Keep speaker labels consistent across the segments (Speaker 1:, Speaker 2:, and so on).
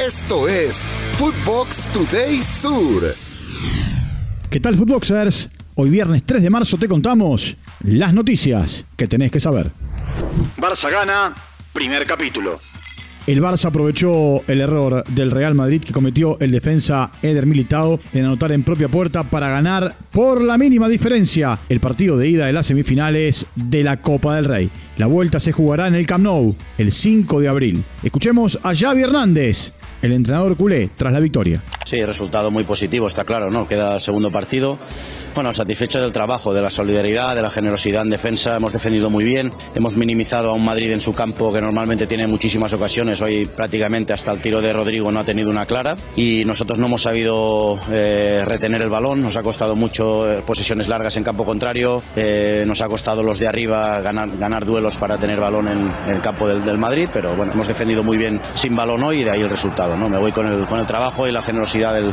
Speaker 1: Esto es Footbox Today Sur.
Speaker 2: ¿Qué tal, Footboxers? Hoy viernes 3 de marzo te contamos las noticias que tenés que saber.
Speaker 3: Barça gana, primer capítulo.
Speaker 2: El Barça aprovechó el error del Real Madrid que cometió el defensa Eder Militao en anotar en propia puerta para ganar por la mínima diferencia el partido de ida de las semifinales de la Copa del Rey. La vuelta se jugará en el Camp Nou el 5 de abril. Escuchemos a Xavi Hernández, el entrenador culé, tras la victoria.
Speaker 4: Sí, resultado muy positivo, está claro, ¿no? Queda el segundo partido. Bueno, satisfecho del trabajo, de la solidaridad, de la generosidad en defensa. Hemos defendido muy bien. Hemos minimizado a un Madrid en su campo que normalmente tiene muchísimas ocasiones. Hoy prácticamente hasta el tiro de Rodrigo no ha tenido una clara. Y nosotros no hemos sabido eh, retener el balón. Nos ha costado mucho eh, posesiones largas en campo contrario. Eh, nos ha costado los de arriba ganar, ganar duelos para tener balón en, en el campo del, del, Madrid. Pero bueno, hemos defendido muy bien sin balón hoy y de ahí el resultado. ¿no? Me voy con el, con el trabajo y la generosidad del,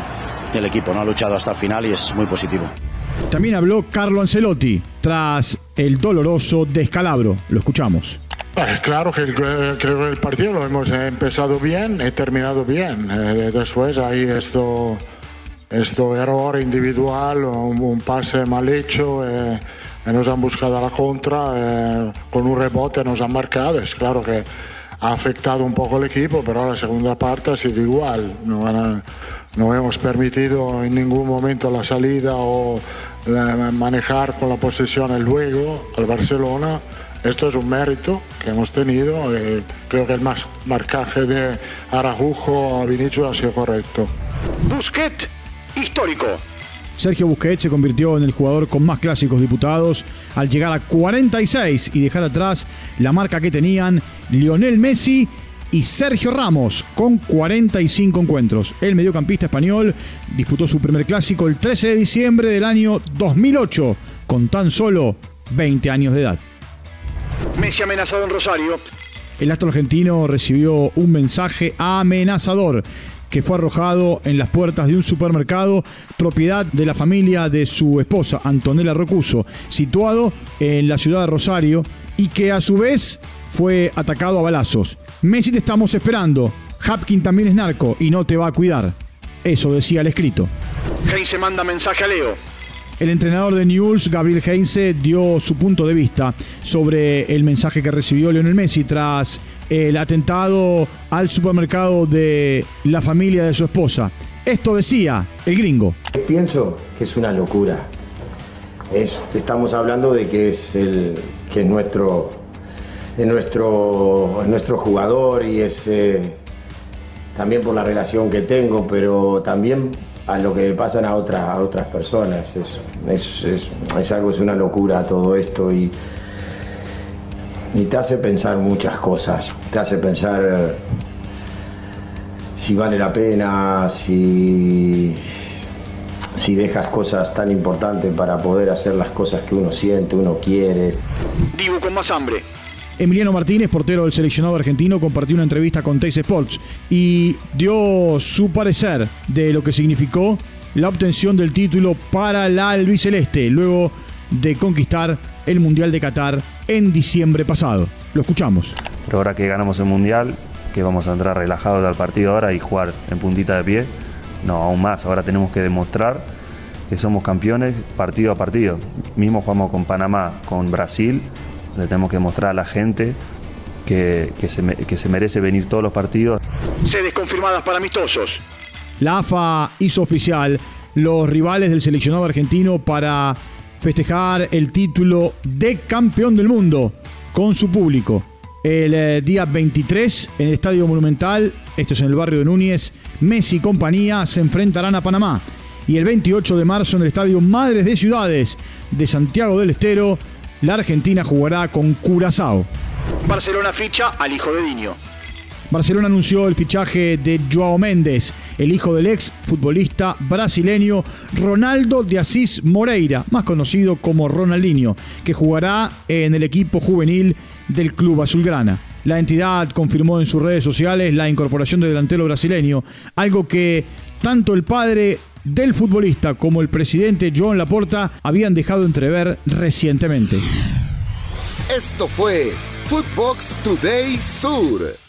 Speaker 4: del equipo. ¿no? Ha luchado hasta el final y es muy positivo.
Speaker 2: También habló Carlo Ancelotti tras el doloroso descalabro. Lo escuchamos.
Speaker 5: Eh, claro que el, creo que el partido lo hemos empezado bien y terminado bien. Eh, después hay esto, esto error individual, un, un pase mal hecho. Eh, nos han buscado a la contra, eh, con un rebote nos han marcado. Es claro que ha afectado un poco el equipo, pero la segunda parte ha sido igual. No, no hemos permitido en ningún momento la salida o la, manejar con la posesión el luego al Barcelona. Esto es un mérito que hemos tenido. Eh, creo que el más marcaje de Arajujo a Vinicius ha sido correcto.
Speaker 3: Busquets, histórico.
Speaker 2: Sergio Busquets se convirtió en el jugador con más clásicos diputados al llegar a 46 y dejar atrás la marca que tenían Lionel Messi y Sergio Ramos con 45 encuentros. El mediocampista español disputó su primer clásico el 13 de diciembre del año 2008 con tan solo 20 años de edad.
Speaker 3: Messi amenazado en Rosario.
Speaker 2: El astro argentino recibió un mensaje amenazador que fue arrojado en las puertas de un supermercado propiedad de la familia de su esposa, Antonella Rocuso, situado en la ciudad de Rosario y que a su vez fue atacado a balazos. Messi te estamos esperando. Hapkin también es narco y no te va a cuidar. Eso decía el escrito.
Speaker 3: Heinze manda mensaje a Leo.
Speaker 2: El entrenador de Newell's, Gabriel Heinze, dio su punto de vista sobre el mensaje que recibió Lionel Messi tras el atentado al supermercado de la familia de su esposa. Esto decía el gringo.
Speaker 6: Pienso que es una locura. Es, estamos hablando de que es, el, que es nuestro, es nuestro, es nuestro jugador y es eh, también por la relación que tengo, pero también a lo que le pasan a, otra, a otras personas. Es, es, es, es, algo, es una locura todo esto y, te hace pensar muchas cosas. Te hace pensar si vale la pena, si, si dejas cosas tan importantes para poder hacer las cosas que uno siente, uno quiere.
Speaker 3: Dibu con más hambre.
Speaker 2: Emiliano Martínez, portero del seleccionado argentino, compartió una entrevista con Teis Sports y dio su parecer de lo que significó la obtención del título para la albiceleste luego de conquistar el Mundial de Qatar en diciembre pasado. Lo escuchamos.
Speaker 7: Pero ahora que ganamos el Mundial, que vamos a entrar relajados al partido ahora y jugar en puntita de pie, no, aún más. Ahora tenemos que demostrar que somos campeones partido a partido. Mismo jugamos con Panamá, con Brasil le tenemos que mostrar a la gente que, que, se, que, se, merece venir todos los partidos.
Speaker 3: Sedes confirmadas para amistosos.
Speaker 2: La AFA hizo oficial los rivales del seleccionado argentino para festejar el título de campeón del mundo con su público. El eh, día 23 en el Estadio Monumental, esto es en el barrio de Núñez, Messi y compañía se enfrentarán a Panamá. Y el 28 de marzo en el Estadio Madres de Ciudades de Santiago del Estero, la Argentina jugará con Curazao.
Speaker 3: Barcelona ficha al hijo de Diño.
Speaker 2: Barcelona anunció el fichaje de Joao Méndez, el hijo del ex futbolista brasileño Ronaldo de Asís Moreira, más conocido como Ronaldinho, que jugará en el equipo juvenil del club azulgrana. La entidad confirmó en sus redes sociales la incorporación del delantero brasileño, algo que tanto el padre del futbolista como el presidente Joan Laporta habían dejado entrever recientemente.
Speaker 1: Esto fue Footbox Today Sur.